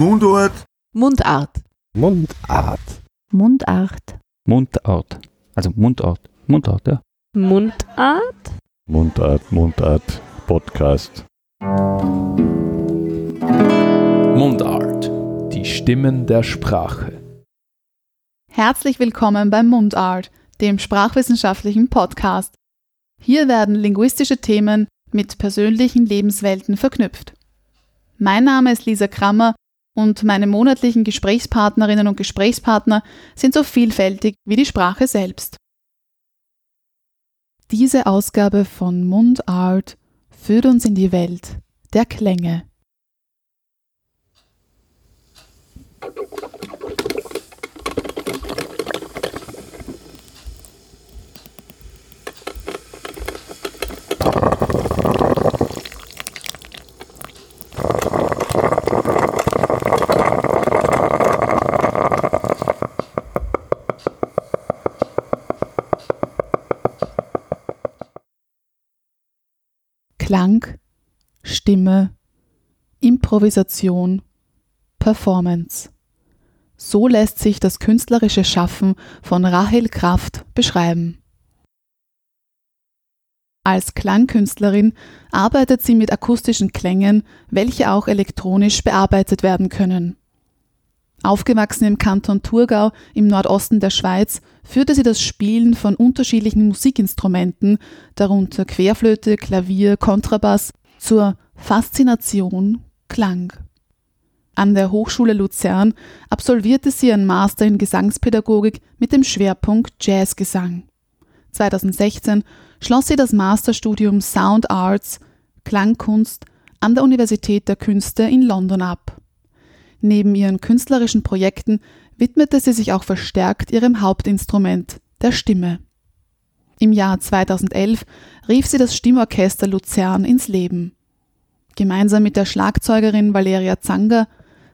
Mundart. Mundart. Mundart. Mundart. Mundart. Also Mundart. Mundart, ja. Mundart? Mundart, Mundart. Podcast. Mundart. Die Stimmen der Sprache. Herzlich willkommen beim Mundart, dem sprachwissenschaftlichen Podcast. Hier werden linguistische Themen mit persönlichen Lebenswelten verknüpft. Mein Name ist Lisa Krammer und meine monatlichen Gesprächspartnerinnen und Gesprächspartner sind so vielfältig wie die Sprache selbst. Diese Ausgabe von Mundart führt uns in die Welt der Klänge. Klang, Stimme, Improvisation, Performance. So lässt sich das künstlerische Schaffen von Rahel Kraft beschreiben. Als Klangkünstlerin arbeitet sie mit akustischen Klängen, welche auch elektronisch bearbeitet werden können. Aufgewachsen im Kanton Thurgau im Nordosten der Schweiz führte sie das Spielen von unterschiedlichen Musikinstrumenten, darunter Querflöte, Klavier, Kontrabass, zur Faszination Klang. An der Hochschule Luzern absolvierte sie einen Master in Gesangspädagogik mit dem Schwerpunkt Jazzgesang. 2016 schloss sie das Masterstudium Sound Arts Klangkunst an der Universität der Künste in London ab. Neben ihren künstlerischen Projekten widmete sie sich auch verstärkt ihrem Hauptinstrument, der Stimme. Im Jahr 2011 rief sie das Stimmorchester Luzern ins Leben. Gemeinsam mit der Schlagzeugerin Valeria Zanger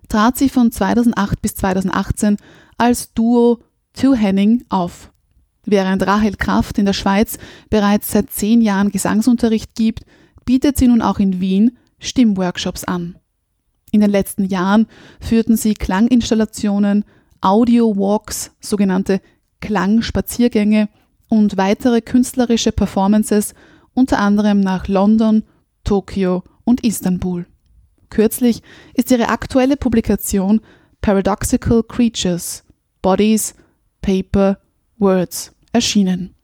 trat sie von 2008 bis 2018 als Duo Two Henning auf. Während Rahel Kraft in der Schweiz bereits seit zehn Jahren Gesangsunterricht gibt, bietet sie nun auch in Wien Stimmworkshops an. In den letzten Jahren führten sie Klanginstallationen, Audio-Walks, sogenannte Klangspaziergänge und weitere künstlerische Performances unter anderem nach London, Tokio und Istanbul. Kürzlich ist ihre aktuelle Publikation Paradoxical Creatures Bodies, Paper, Words erschienen.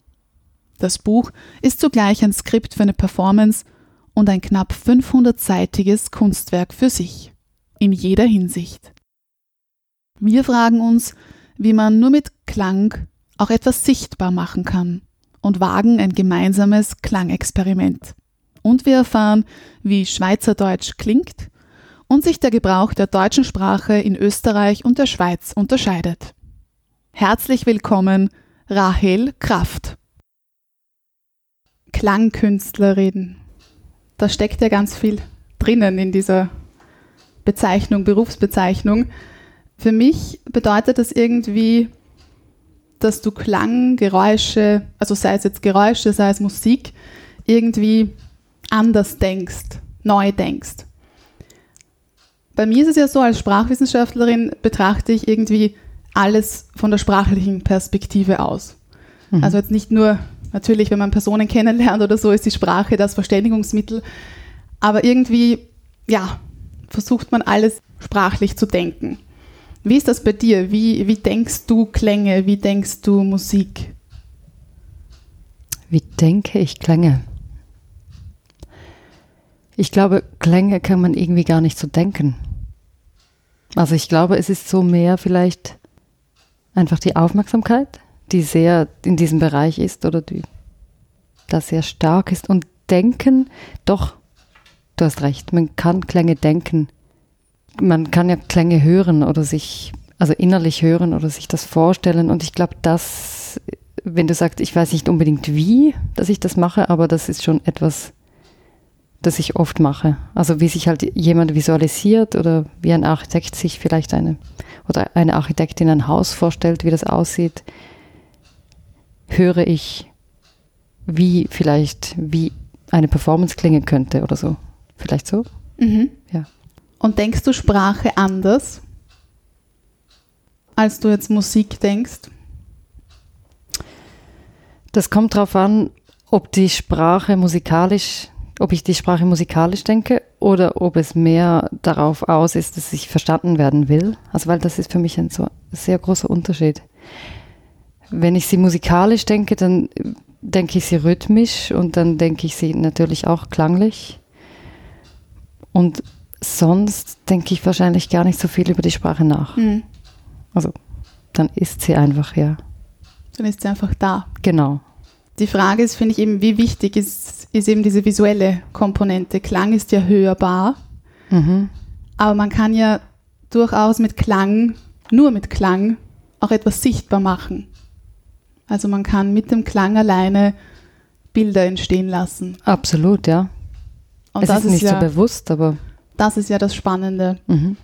Das Buch ist zugleich ein Skript für eine Performance und ein knapp 500-seitiges Kunstwerk für sich, in jeder Hinsicht. Wir fragen uns, wie man nur mit Klang auch etwas sichtbar machen kann und wagen ein gemeinsames Klangexperiment. Und wir erfahren, wie Schweizerdeutsch klingt und sich der Gebrauch der deutschen Sprache in Österreich und der Schweiz unterscheidet. Herzlich willkommen, Rahel Kraft. Klangkünstlerin. Da steckt ja ganz viel drinnen in dieser Bezeichnung, Berufsbezeichnung. Für mich bedeutet das irgendwie, dass du Klang, Geräusche, also sei es jetzt Geräusche, sei es Musik, irgendwie anders denkst, neu denkst. Bei mir ist es ja so, als Sprachwissenschaftlerin betrachte ich irgendwie alles von der sprachlichen Perspektive aus. Mhm. Also jetzt nicht nur, natürlich, wenn man Personen kennenlernt oder so, ist die Sprache das Verständigungsmittel, aber irgendwie, ja, versucht man alles sprachlich zu denken. Wie ist das bei dir? Wie, wie denkst du Klänge? Wie denkst du Musik? Wie denke ich Klänge? Ich glaube, Klänge kann man irgendwie gar nicht so denken. Also ich glaube, es ist so mehr vielleicht einfach die Aufmerksamkeit, die sehr in diesem Bereich ist oder die da sehr stark ist. Und denken, doch, du hast recht, man kann Klänge denken man kann ja Klänge hören oder sich, also innerlich hören oder sich das vorstellen. Und ich glaube, das, wenn du sagst, ich weiß nicht unbedingt wie, dass ich das mache, aber das ist schon etwas, das ich oft mache. Also wie sich halt jemand visualisiert oder wie ein Architekt sich vielleicht eine oder eine Architektin ein Haus vorstellt, wie das aussieht, höre ich, wie vielleicht, wie eine Performance klingen könnte oder so. Vielleicht so? Mhm. Ja. Und denkst du Sprache anders, als du jetzt Musik denkst? Das kommt darauf an, ob die Sprache musikalisch, ob ich die Sprache musikalisch denke oder ob es mehr darauf aus ist, dass ich verstanden werden will. Also weil das ist für mich ein so sehr großer Unterschied. Wenn ich sie musikalisch denke, dann denke ich sie rhythmisch und dann denke ich sie natürlich auch klanglich. Und sonst denke ich wahrscheinlich gar nicht so viel über die Sprache nach. Hm. Also dann ist sie einfach, ja. Dann ist sie einfach da. Genau. Die Frage ist, finde ich eben, wie wichtig ist, ist eben diese visuelle Komponente. Klang ist ja hörbar, Mhm. aber man kann ja durchaus mit Klang, nur mit Klang, auch etwas sichtbar machen. Also man kann mit dem Klang alleine Bilder entstehen lassen. Absolut, ja. Und es das ist ist, nicht ja, so bewusst, aber das ist ja das Spannende. mhm.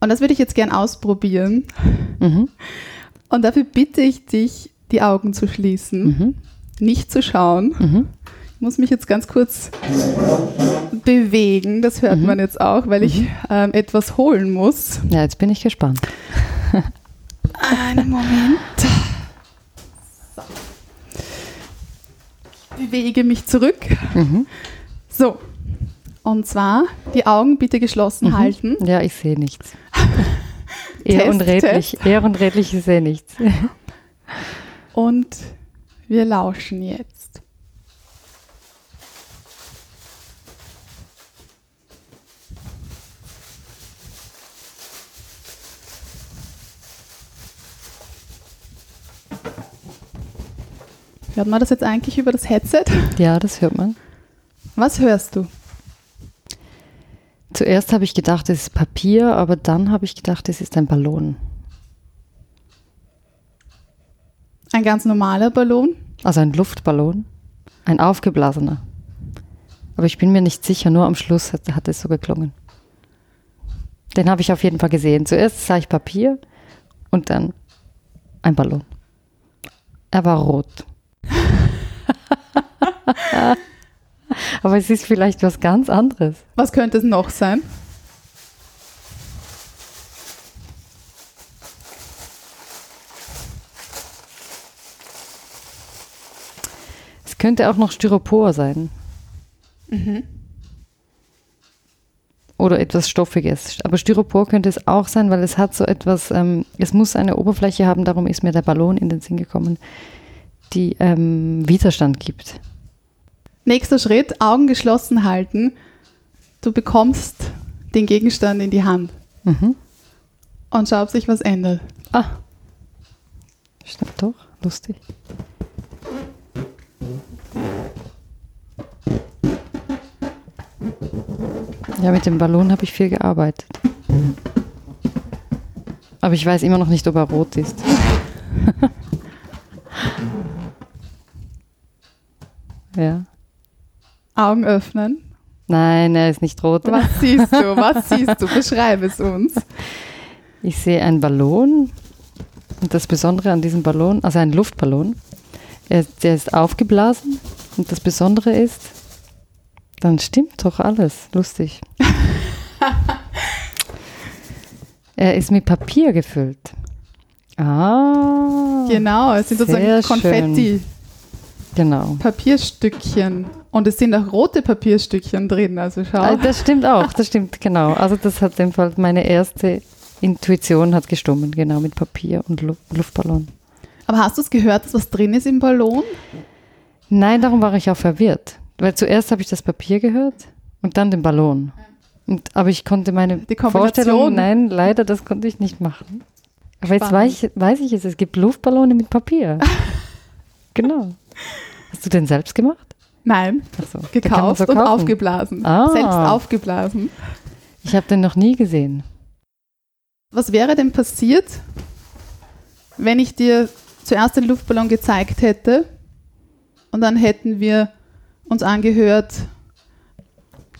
Und das würde ich jetzt gern ausprobieren. Mhm. Und dafür bitte ich dich, die Augen zu schließen, Mhm. Nicht zu schauen. Mhm. Ich muss mich jetzt ganz kurz bewegen, das hört Mhm. man jetzt auch, weil ich ähm, etwas holen muss. Ja, jetzt bin ich gespannt. Einen Moment. So. Ich bewege mich zurück. Mhm. So. Und zwar die Augen bitte geschlossen Mhm. halten. Ja, ich sehe nichts. Eher Test, unredlich, eher unredlich, ich sehe nichts. Und wir lauschen jetzt. Hört man das jetzt eigentlich über das Headset? Ja, das hört man. Was hörst du? Zuerst habe ich gedacht, es ist Papier, aber dann habe ich gedacht, es ist ein Ballon. Ein ganz normaler Ballon? Also ein Luftballon. Ein aufgeblasener. Aber ich bin mir nicht sicher, nur am Schluss hat, hat es so geklungen. Den habe ich auf jeden Fall gesehen. Zuerst sah ich Papier und dann ein Ballon. Er war rot. Aber es ist vielleicht was ganz anderes. Was könnte es noch sein? Könnte auch noch Styropor sein. Oder etwas Stoffiges. Aber Styropor könnte es auch sein, weil es hat so etwas, ähm, es muss eine Oberfläche haben, darum ist mir der Ballon in den Sinn gekommen, die ähm, Widerstand gibt. Nächster Schritt, Augen geschlossen halten. Du bekommst den Gegenstand in die Hand Mhm. und schau, ob sich was ändert. Ah. Stimmt doch, lustig. Ja, mit dem Ballon habe ich viel gearbeitet. Aber ich weiß immer noch nicht, ob er rot ist. ja. Augen öffnen. Nein, er ist nicht rot. Was siehst du? Was siehst du? Beschreib es uns. Ich sehe einen Ballon. Und das Besondere an diesem Ballon, also ein Luftballon, er, der ist aufgeblasen. Und das Besondere ist, dann stimmt doch alles. Lustig. er ist mit Papier gefüllt. Ah. Genau, es sind sozusagen Konfetti, Genau. Papierstückchen. Und es sind auch rote Papierstückchen drin, also schau. Ah, Das stimmt auch, das stimmt, genau. Also das hat dem Fall meine erste Intuition hat gestummen, genau, mit Papier und Lu Luftballon. Aber hast du es gehört, dass was drin ist im Ballon? Nein, darum war ich auch verwirrt. Weil zuerst habe ich das Papier gehört und dann den Ballon. Und, aber ich konnte meine. Vorstellung, nein, leider, das konnte ich nicht machen. Aber jetzt Spannend. weiß ich, weiß ich es, es gibt Luftballone mit Papier. genau. Hast du den selbst gemacht? Nein, so, gekauft so und aufgeblasen. Ah. Selbst aufgeblasen. Ich habe den noch nie gesehen. Was wäre denn passiert, wenn ich dir zuerst den Luftballon gezeigt hätte und dann hätten wir uns angehört,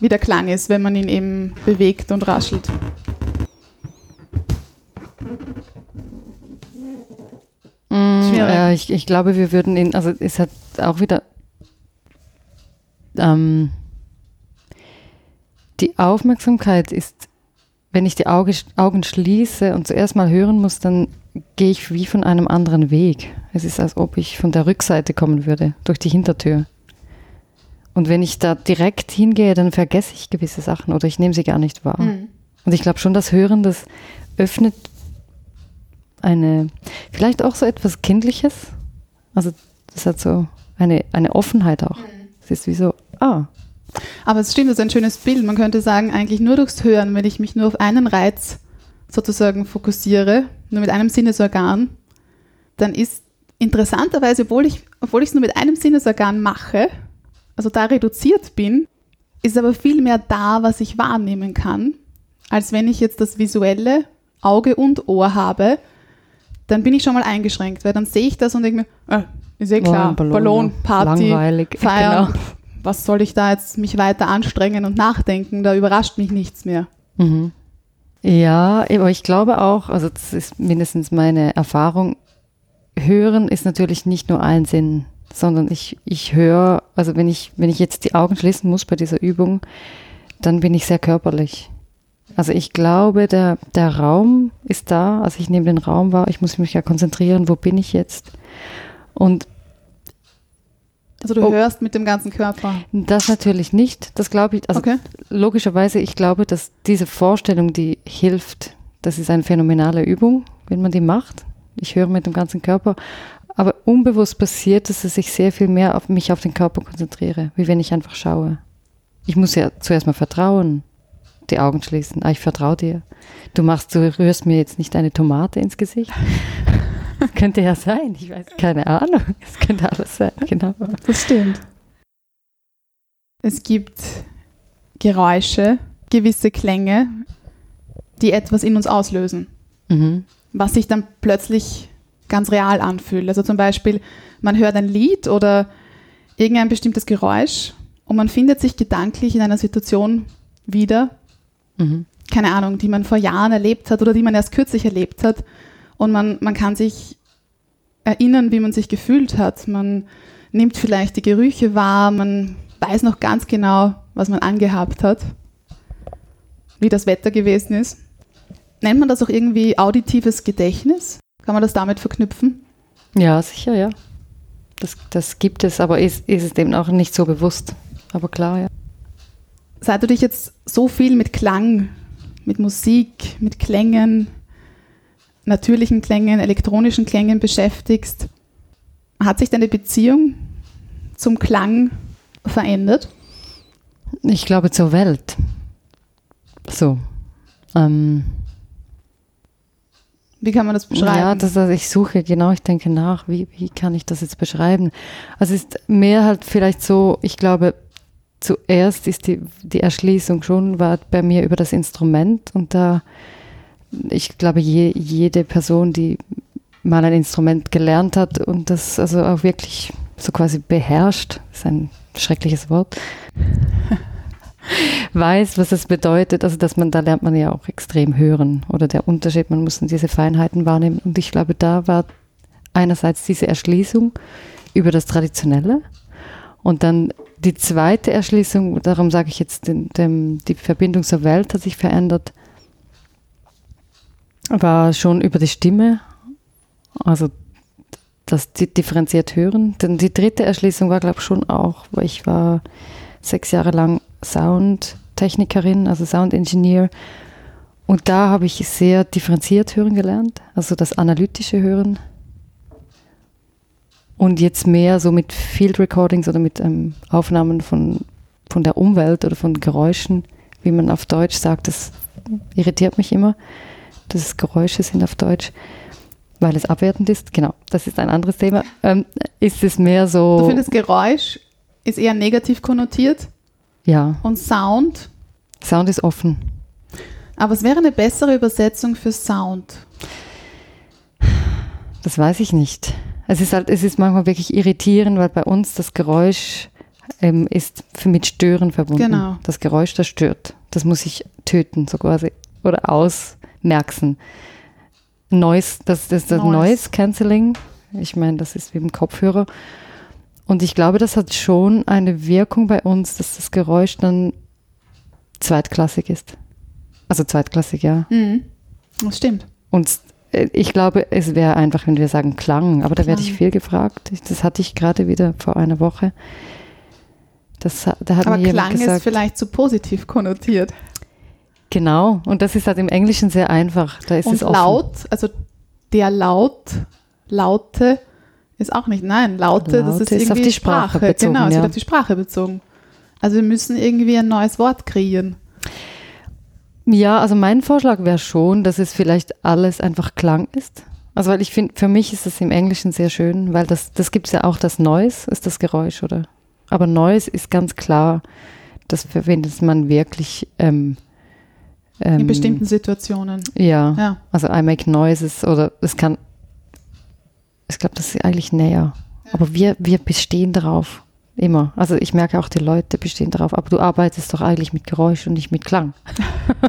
wie der Klang ist, wenn man ihn eben bewegt und raschelt? Mm. Ja, ich, ich glaube, wir würden ihn, also es hat auch wieder ähm, die Aufmerksamkeit ist wenn ich die Auge, Augen schließe und zuerst mal hören muss, dann gehe ich wie von einem anderen Weg. Es ist, als ob ich von der Rückseite kommen würde, durch die Hintertür. Und wenn ich da direkt hingehe, dann vergesse ich gewisse Sachen oder ich nehme sie gar nicht wahr. Mhm. Und ich glaube schon, das Hören, das öffnet eine, vielleicht auch so etwas Kindliches. Also das hat so eine, eine Offenheit auch. Es ist wie so, ah, Aber es stimmt, das ist ein schönes Bild. Man könnte sagen, eigentlich nur durchs Hören, wenn ich mich nur auf einen Reiz sozusagen fokussiere, nur mit einem Sinnesorgan, dann ist interessanterweise, obwohl ich obwohl ich es nur mit einem Sinnesorgan mache, also da reduziert bin, ist aber viel mehr da, was ich wahrnehmen kann, als wenn ich jetzt das visuelle Auge und Ohr habe, dann bin ich schon mal eingeschränkt, weil dann sehe ich das und denke mir, äh, ist eh klar, Oh, Ballon, ja. Party, langweilig. Feiern, Genau. was soll ich da jetzt mich weiter anstrengen und nachdenken, da überrascht mich nichts mehr. Mhm. Ja, aber ich glaube auch, also das ist mindestens meine Erfahrung, Hören ist natürlich nicht nur ein Sinn, sondern ich, ich höre, also wenn ich, wenn ich jetzt die Augen schließen muss bei dieser Übung, dann bin ich sehr körperlich. Also ich glaube, der, der Raum ist da, also ich nehme den Raum wahr, ich muss mich ja konzentrieren, wo bin ich jetzt? Und Also du Oh. hörst mit dem ganzen Körper. das natürlich nicht, das glaube ich, also okay. logischerweise, ich glaube, dass diese Vorstellung, die hilft, das ist eine phänomenale Übung, wenn man die macht. Ich höre mit dem ganzen Körper. Aber unbewusst passiert dass ich sehr viel mehr auf mich auf den Körper konzentriere, wie wenn ich einfach schaue. Ich muss ja zuerst mal vertrauen, die Augen schließen. Ah, ich vertraue dir. Du machst, du rührst mir jetzt nicht eine Tomate ins Gesicht. könnte ja sein, ich weiß keine Ahnung. Es könnte alles sein, genau. Das stimmt. Es gibt Geräusche, gewisse Klänge, die etwas in uns auslösen, Mhm. was sich dann plötzlich ganz real anfühlt. Also zum Beispiel, man hört ein Lied oder irgendein bestimmtes Geräusch und man findet sich gedanklich in einer Situation wieder, Mhm. keine Ahnung, die man vor Jahren erlebt hat oder die man erst kürzlich erlebt hat. Und man, man kann sich erinnern, wie man sich gefühlt hat. Man nimmt vielleicht die Gerüche wahr, man weiß noch ganz genau, was man angehabt hat, wie das Wetter gewesen ist. Nennt man das auch irgendwie auditives Gedächtnis? Kann man das damit verknüpfen? Ja, sicher, ja. Das, das gibt es, aber ist, ist es dem auch nicht so bewusst. Aber klar, ja. Seit du dich jetzt so viel mit Klang, mit Musik, mit Klängen, natürlichen Klängen, elektronischen Klängen beschäftigst, hat sich deine Beziehung zum Klang verändert? Ich glaube zur Welt. So. Ähm, Wie kann man das beschreiben? ja, das, also ich suche genau, ich denke nach, wie, wie kann ich das jetzt beschreiben? Also es ist mehr halt vielleicht so, ich glaube, zuerst ist die, die Erschließung schon, war bei mir über das Instrument und da, ich glaube, je, jede Person, die mal ein Instrument gelernt hat und das also auch wirklich so quasi beherrscht, ist ein schreckliches Wort, weiß, was es bedeutet. Also, dass man, da lernt man ja auch extrem hören oder der Unterschied, man muss diese Feinheiten wahrnehmen. Und ich glaube, da war einerseits diese Erschließung über das Traditionelle und dann die zweite Erschließung, darum sage ich jetzt, den, dem, die Verbindung zur Welt hat sich verändert, war schon über die Stimme, also das di- differenziert hören. Denn die dritte Erschließung war, glaube ich, schon auch, weil ich war sechs Jahre lang Soundtechnikerin, also Sound Engineer. Und da habe ich sehr differenziert hören gelernt, also das analytische Hören. Und jetzt mehr so mit Field Recordings oder mit ähm, Aufnahmen von, von der Umwelt oder von Geräuschen, wie man auf Deutsch sagt, das irritiert mich immer, dass es Geräusche sind auf Deutsch, weil es abwertend ist. Genau, das ist ein anderes Thema. Ähm, ist es mehr so. Du findest Geräusch ist eher negativ konnotiert ja, und Sound, Sound ist offen. aber es wäre eine bessere Übersetzung für Sound. Das weiß ich nicht. Es ist halt, es ist manchmal wirklich irritierend, weil bei uns das Geräusch ähm, ist mit Stören verbunden. Genau. Das Geräusch, das stört. Das muss ich töten, so quasi. Oder ausmerzen. Noise, das, das ist das Noise. Noise Cancelling. Ich meine, das ist wie im Kopfhörer. Und ich glaube, das hat schon eine Wirkung bei uns, dass das Geräusch dann zweitklassig ist. Also zweitklassig, ja. Mhm. Das stimmt. Und äh, ich glaube, es wäre einfach, wenn wir sagen Klang, aber da werde ich viel gefragt. Das hatte ich gerade wieder vor einer Woche. Das, da hat Aber mir Klang gesagt, ist vielleicht zu positiv konnotiert. genau. Und das ist halt im Englischen sehr einfach. Da ist Und es offen. laut, also der Laut, Laute ist auch nicht. Nein, Laute, das Laute ist ist irgendwie auf die Sprache bezogen, Genau, es ja. wird auf die Sprache bezogen. Also wir müssen irgendwie ein neues Wort kreieren. Ja, also mein Vorschlag wäre schon, dass es vielleicht alles einfach Klang ist. Also weil ich finde, für mich ist es im Englischen sehr schön, weil das, das gibt es ja auch, das Noise ist das Geräusch, oder? Aber Noise ist ganz klar, das verwendet man wirklich ähm, In ähm, bestimmten Situationen. Ja, Ja. also I make noises oder es kann, ich glaube, das ist eigentlich näher. Aber wir, wir bestehen darauf, immer. Also ich merke auch, die Leute bestehen darauf, aber du arbeitest doch eigentlich mit Geräusch und nicht mit Klang.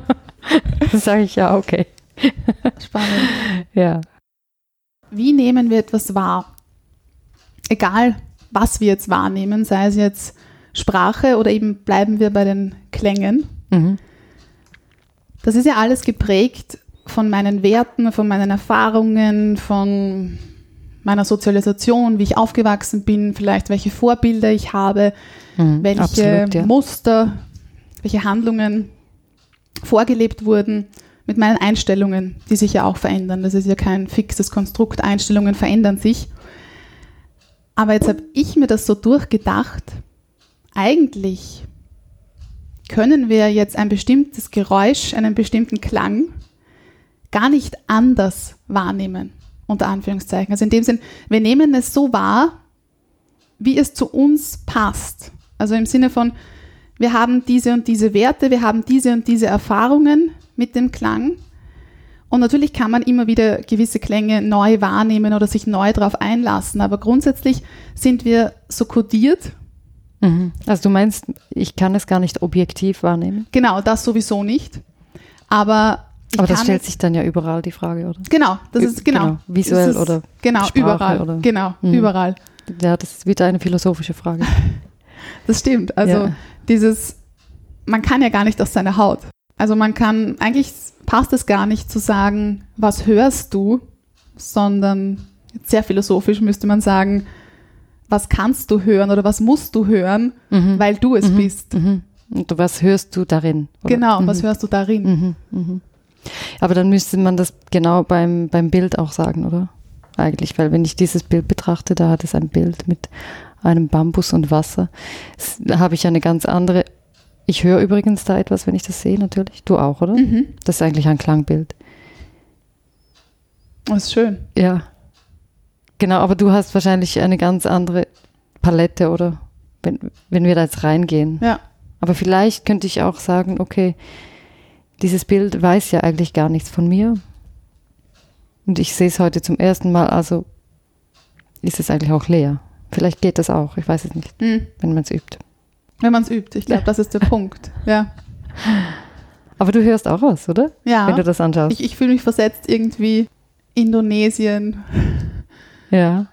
das sage ich ja, okay. Spannend. Ja. Wie nehmen wir etwas wahr? Egal, was wir jetzt wahrnehmen, sei es jetzt Sprache oder eben bleiben wir bei den Klängen. Mhm. Das ist ja alles geprägt von meinen Werten, von meinen Erfahrungen, von meiner Sozialisation, wie ich aufgewachsen bin, vielleicht welche Vorbilder ich habe, Mhm. welche Absolut, ja. Muster, welche Handlungen vorgelebt wurden mit meinen Einstellungen, die sich ja auch verändern. Das ist ja kein fixes Konstrukt. Einstellungen verändern sich. Aber jetzt habe ich mir das so durchgedacht. Eigentlich können wir jetzt ein bestimmtes Geräusch, einen bestimmten Klang gar nicht anders wahrnehmen, unter Anführungszeichen. Also in dem Sinn, wir nehmen es so wahr, wie es zu uns passt. Also im Sinne von, wir haben diese und diese Werte, wir haben diese und diese Erfahrungen mit dem Klang. Und natürlich kann man immer wieder gewisse Klänge neu wahrnehmen oder sich neu darauf einlassen. Aber grundsätzlich sind wir so kodiert. Mhm. Also du meinst, ich kann es gar nicht objektiv wahrnehmen? Genau, das sowieso nicht. Aber ich Aber das stellt sich dann ja überall die Frage, oder? Genau, das ist genau. genau, visuell ist, oder Genau, Sprache überall. oder- Genau, Mhm. überall. Ja, das ist wieder eine philosophische Frage. Das stimmt. Also Ja. dieses, man kann ja gar nicht aus seiner Haut. Also man kann, eigentlich passt es gar nicht zu sagen, was hörst du, sondern sehr philosophisch müsste man sagen, was kannst du hören oder was musst du hören, Mhm. weil du es Mhm. bist. Mhm. Und was hörst du darin? oder? Genau, Mhm. was hörst du darin? Aber dann müsste man das genau beim, beim Bild auch sagen, oder? Eigentlich, weil wenn ich dieses Bild betrachte, da hat es ein Bild mit einem Bambus und Wasser. S- Da habe ich eine ganz andere. Ich höre übrigens da etwas, wenn ich das sehe, natürlich. Du auch, oder? Mhm. Das ist eigentlich ein Klangbild. Das ist schön. Ja. Genau, aber du hast wahrscheinlich eine ganz andere Palette, oder? Wenn, wenn wir da jetzt reingehen. Ja. Aber vielleicht könnte ich auch sagen, okay, dieses Bild weiß ja eigentlich gar nichts von mir. Und ich sehe es heute zum ersten Mal, also ist es eigentlich auch leer. Vielleicht geht das auch, ich weiß es nicht, Mhm. wenn man es übt. Wenn man es übt. Ich glaube, das ist der Punkt. Ja. Aber du hörst auch was, oder? Ja. Wenn du das anschaust. Ich, ich fühle mich versetzt irgendwie Indonesien. ja.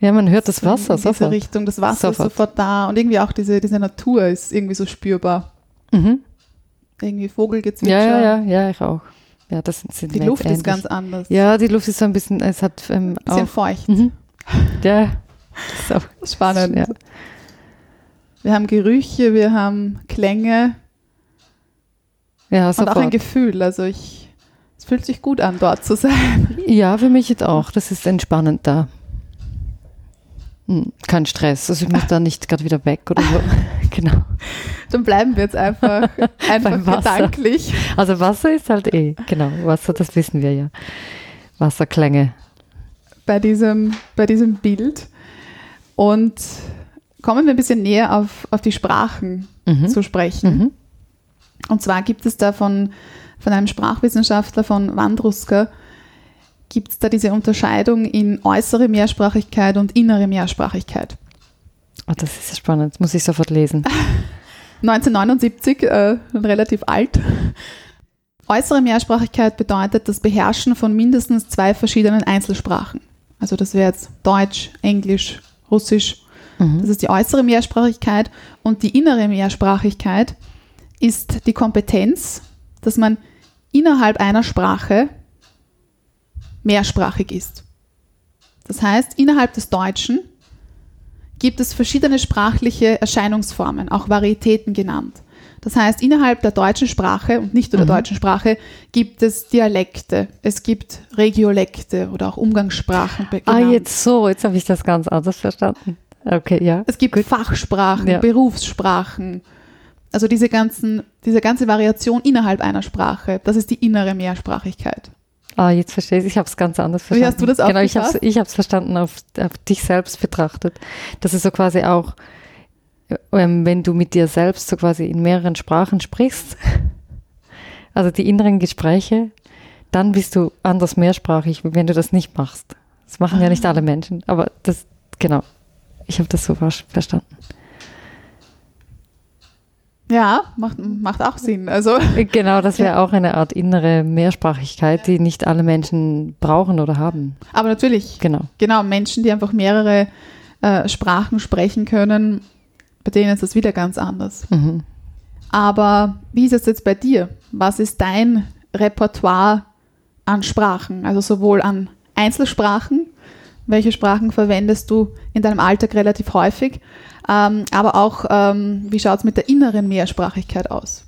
Ja, man hört das so in Wasser diese sofort. Richtung. Das Wasser Sofort. ist sofort da und irgendwie auch diese, diese Natur ist irgendwie so spürbar. Mhm. Irgendwie Vogelgezwitscher. Ja, ja, ja, ja, ich auch. Ja, das sind, sind Die Luft jetzt ist ganz ähnlich. anders. Ja, die Luft ist so ein bisschen, es hat ähm, Bisschen auch. feucht. Mhm. Ja, das ist auch Spannend. Ja. Wir haben Gerüche, wir haben Klänge Ja, und auch ein sofort. Gefühl. Also ich, es fühlt sich gut an, dort zu sein. Ja, für mich jetzt auch. Das ist entspannend da. Hm, Kein Stress. Also ich muss da nicht gerade wieder weg oder so. genau. Dann bleiben wir jetzt einfach, einfach gedanklich. Also Wasser ist halt eh. Genau, Wasser, das wissen wir ja. Wasserklänge. bei diesem, bei diesem Bild. Und kommen wir ein bisschen näher auf, auf die Sprachen Mhm. zu sprechen. Mhm. Und zwar gibt es da von, von einem Sprachwissenschaftler von Wandruska, gibt es da diese Unterscheidung in äußere Mehrsprachigkeit und innere Mehrsprachigkeit. Oh, das ist ja spannend. Das muss ich sofort lesen. 1979, äh, relativ alt. Äußere Mehrsprachigkeit bedeutet das Beherrschen von mindestens zwei verschiedenen Einzelsprachen. Also das wäre jetzt Deutsch, Englisch, Russisch. Mhm. Das ist die äußere Mehrsprachigkeit. Und die innere Mehrsprachigkeit ist die Kompetenz, dass man innerhalb einer Sprache mehrsprachig ist. Das heißt, innerhalb des Deutschen gibt es verschiedene sprachliche Erscheinungsformen, auch Varietäten genannt. Das heißt, innerhalb der deutschen Sprache und nicht nur der Mhm. deutschen Sprache gibt es Dialekte, es gibt Regiolekte oder auch Umgangssprachen. Ah, genannt. jetzt so, jetzt habe ich das ganz anders verstanden. Okay, ja. Es gibt Fachsprachen, Ja. Berufssprachen. Also diese, ganzen, diese ganze Variation innerhalb einer Sprache, das ist die innere Mehrsprachigkeit. Ah, jetzt verstehe ich Ich habe es ganz anders Wie verstanden. hast du das Genau, ich habe aufgefasst? ich hab's verstanden auf, auf dich selbst betrachtet. Das ist so quasi auch, ähm, wenn du mit dir selbst so quasi in mehreren Sprachen sprichst, also die inneren Gespräche, dann bist du anders mehrsprachig, wie wenn du das nicht machst. Das machen ja nicht Ah. alle Menschen, aber das, genau. Ich habe das so ver- verstanden. Ja, macht, macht auch Sinn. Also Genau, das wäre auch eine Art innere Mehrsprachigkeit, die nicht alle Menschen brauchen oder haben. Aber natürlich, Genau. genau, Menschen, die einfach mehrere äh, Sprachen sprechen können, bei denen ist das wieder ganz anders. Mhm. Aber wie ist es jetzt bei dir? Was ist dein Repertoire an Sprachen? Also sowohl an Einzelsprachen, welche Sprachen verwendest du in deinem Alltag relativ häufig, ähm, aber auch, ähm, wie schaut es mit der inneren Mehrsprachigkeit aus?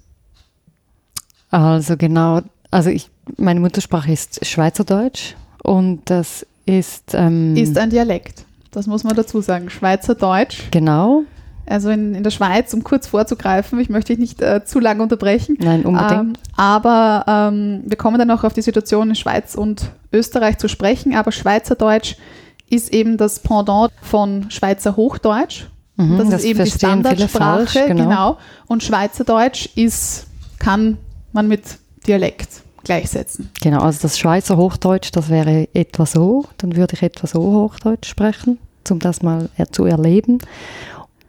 Also genau, also ich, meine Muttersprache ist Schweizerdeutsch und das ist, ähm, Ist ein Dialekt. Das muss man dazu sagen. Schweizerdeutsch. genau, Also in, in der Schweiz, um kurz vorzugreifen, ich möchte dich nicht äh, zu lange unterbrechen. nein, unbedingt. Ähm, aber ähm, wir kommen dann noch auf die Situation in Schweiz und Österreich zu sprechen. Aber Schweizerdeutsch ist eben das Pendant von Schweizer Hochdeutsch. Mhm, das, das ist eben die Standardsprache. falsch, genau. Und Schweizerdeutsch ist, kann man mit Dialekt gleichsetzen. Genau, also das Schweizer Hochdeutsch, das wäre etwa so, dann würde ich etwa so Hochdeutsch sprechen, um das mal zu erleben.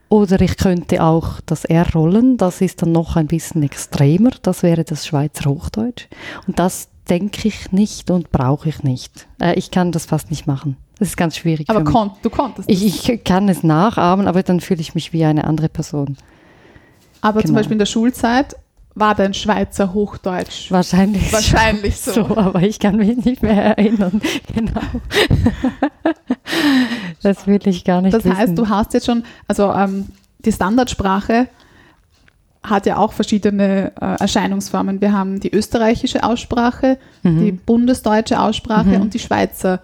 Oder ich könnte auch das R rollen, das ist dann noch ein bisschen extremer, das wäre das Schweizer Hochdeutsch. Und das denke ich nicht und brauche ich nicht. Äh, ich kann das fast nicht machen. Das ist ganz schwierig Aber kon du konntest Ich, ich kann es nachahmen, aber dann fühle ich mich wie eine andere Person. Aber zum genau. Beispiel in der Schulzeit war dein Schweizer Hochdeutsch Wahrscheinlich, wahrscheinlich so. so, aber ich kann mich nicht mehr erinnern. Genau. das will ich gar nicht Das wissen. heißt, du hast jetzt schon, also ähm, die Standardsprache hat ja auch verschiedene äh, Erscheinungsformen. Wir haben die österreichische Aussprache, die bundesdeutsche Aussprache Mhm. und die Schweizer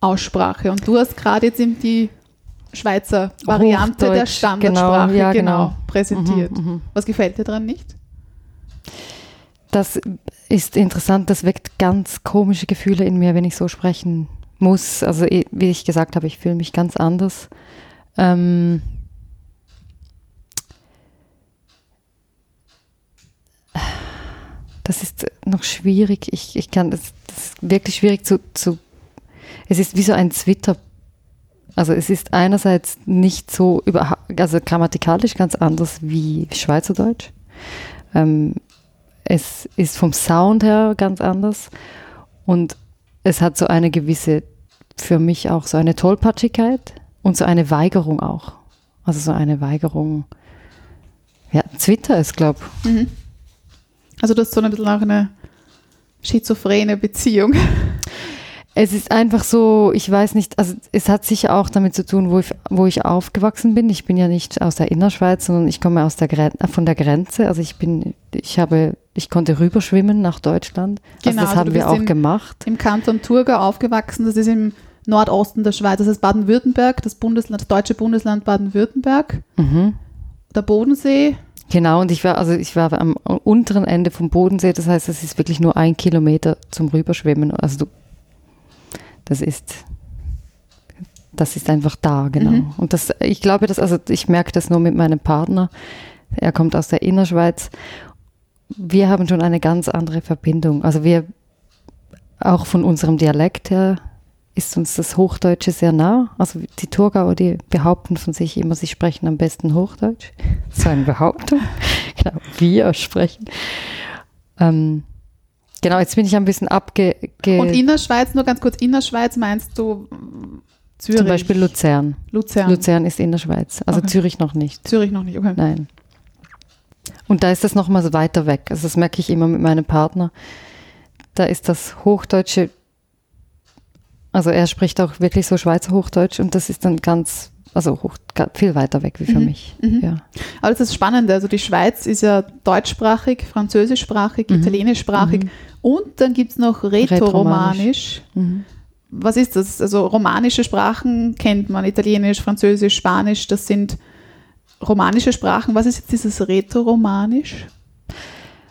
Aussprache. Und du hast gerade jetzt eben die Schweizer Variante der Hochdeutsch, Standardsprache genau, ja, genau, genau. präsentiert. Mhm, mhm. Was gefällt dir daran nicht? Das ist interessant, das weckt ganz komische Gefühle in mir, wenn ich so sprechen muss. Also eh, wie ich gesagt habe, ich fühle mich ganz anders. Ähm das ist noch schwierig. Ich, ich kann das, das ist wirklich schwierig zu, zu. Es ist wie so ein Zwitter. Also es ist einerseits nicht so über, also grammatikalisch ganz anders wie Schweizerdeutsch. Ähm, es ist vom Sound her ganz anders und es hat so eine gewisse, für mich auch so eine Tollpatschigkeit und so eine Weigerung auch. Also so eine Weigerung. Ja, Twitter ist, glaube Mhm. Also du hast so ein bisschen auch eine schizophrene Beziehung. Es ist einfach so, ich weiß nicht, also es hat sicher auch damit zu tun, wo ich, wo ich aufgewachsen bin. Ich bin ja nicht aus der Innerschweiz, sondern ich komme aus der Gren von der Grenze. Also ich bin, ich habe, ich konnte rüberschwimmen nach Deutschland. Also Genau, das also haben wir auch in- gemacht. Im Kanton Thurgau aufgewachsen, das ist im Nordosten der Schweiz, das ist Baden-Württemberg, das Bundesland, das deutsche Bundesland Baden-Württemberg, Mhm. der Bodensee. Genau, und ich war, also ich war am unteren Ende vom Bodensee, das heißt, es ist wirklich nur ein Kilometer zum Rüberschwimmen. Also du, das ist, das ist einfach da, genau. Mhm. Und das, ich glaube, dass, also ich merke das nur mit meinem Partner. Er kommt aus der Innerschweiz. Wir haben schon eine ganz andere Verbindung. Also wir, auch von unserem Dialekt her, ist uns das Hochdeutsche sehr nah. Also die Thurgauer, die behaupten von sich immer, sie sprechen am besten Hochdeutsch. So eine Behauptung. genau, wir sprechen. Ähm, genau, jetzt bin ich ein bisschen abge... ge- Und Innerschweiz, nur ganz kurz, Innerschweiz meinst du mm, Zürich? zum Beispiel Luzern. Luzern. Luzern ist in der Schweiz. Also Okay. Zürich noch nicht. Zürich noch nicht, okay. Nein. Und da ist das nochmal so weiter weg. Also das merke ich immer mit meinem Partner. da ist das Hochdeutsche, also er spricht auch wirklich so Schweizer Hochdeutsch und das ist dann ganz, also hoch, viel weiter weg wie für Mhm. mich. Mhm. Ja. Aber das ist spannend. Also die Schweiz ist ja deutschsprachig, französischsprachig, Mhm. italienischsprachig Mhm. und dann gibt es noch Rätoromanisch. Mhm. Was ist das? Also romanische Sprachen kennt man, Italienisch, Französisch, Spanisch, das sind romanische Sprachen. Was ist jetzt dieses Rätoromanisch?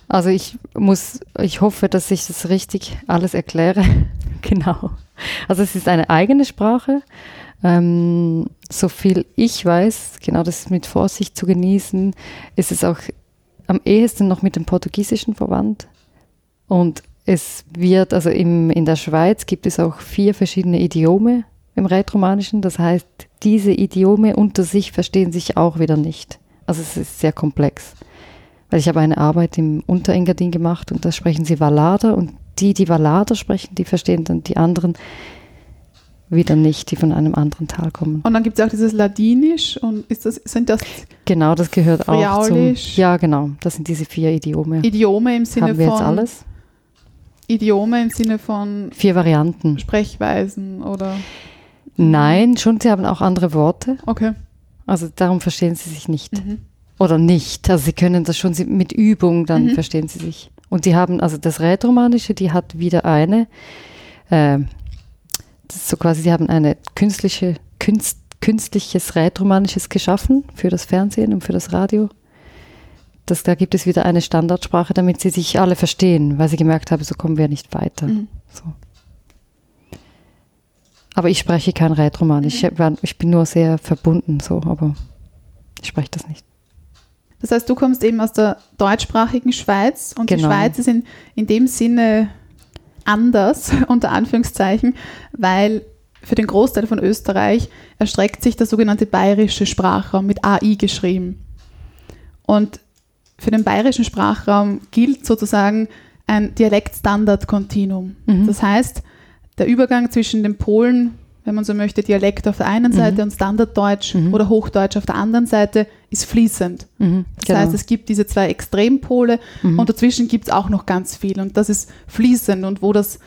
Also ich muss, ich hoffe, dass ich das richtig alles erkläre. genau. Also es ist eine eigene Sprache. Ähm, so viel ich weiß, genau das ist mit Vorsicht zu genießen, ist es auch am ehesten noch mit dem Portugiesischen verwandt. Und es wird, also im, in der Schweiz gibt es auch vier verschiedene Idiome im Rätromanischen. Das heißt, diese Idiome unter sich verstehen sich auch wieder nicht. Also es ist sehr komplex. Weil ich habe eine Arbeit im Unterengadin gemacht und da sprechen sie Valader und die, die Valader sprechen, die verstehen dann die anderen wieder nicht, die von einem anderen Tal kommen. Und dann gibt es auch dieses Ladinisch und ist das, sind das Genau, das gehört auch zum... Friaulisch. Ja, genau, das sind diese vier Idiome. Idiome im Sinne Haben wir von jetzt alles? Idiome im Sinne von Vier Varianten. Sprechweisen oder Nein, schon, sie haben auch andere Worte. okay. Also darum verstehen sie sich nicht. Mhm. Oder nicht. Also sie können das schon mit Übung, dann Mhm. verstehen sie sich. Und die haben, also das Rätromanische, die hat wieder eine, äh, so quasi, sie haben eine künstliche, künst, künstliches Rätromanisches geschaffen für das Fernsehen und für das Radio. Das, da gibt es wieder eine Standardsprache, damit sie sich alle verstehen, weil sie gemerkt haben, so kommen wir nicht weiter. Mhm. So. Aber ich spreche kein Rätromanisch. Ich, war- ich bin nur sehr verbunden, so, aber ich spreche das nicht. Das heißt, du kommst eben aus der deutschsprachigen Schweiz und die Genau. Schweiz ist in, in dem Sinne anders, unter Anführungszeichen, weil für den Großteil von Österreich erstreckt sich der sogenannte bayerische Sprachraum mit AI geschrieben. Und für den bayerischen Sprachraum gilt sozusagen ein Dialektstandard-Kontinuum. Mhm. Das heißt, der Übergang zwischen den Polen, wenn man so möchte, Dialekt auf der einen Seite und Standarddeutsch Mhm. oder Hochdeutsch auf der anderen Seite, ist fließend. Mhm, Das heißt, es gibt diese zwei Extrempole Mhm. und dazwischen gibt es auch noch ganz viel. Und das ist fließend. Und wo das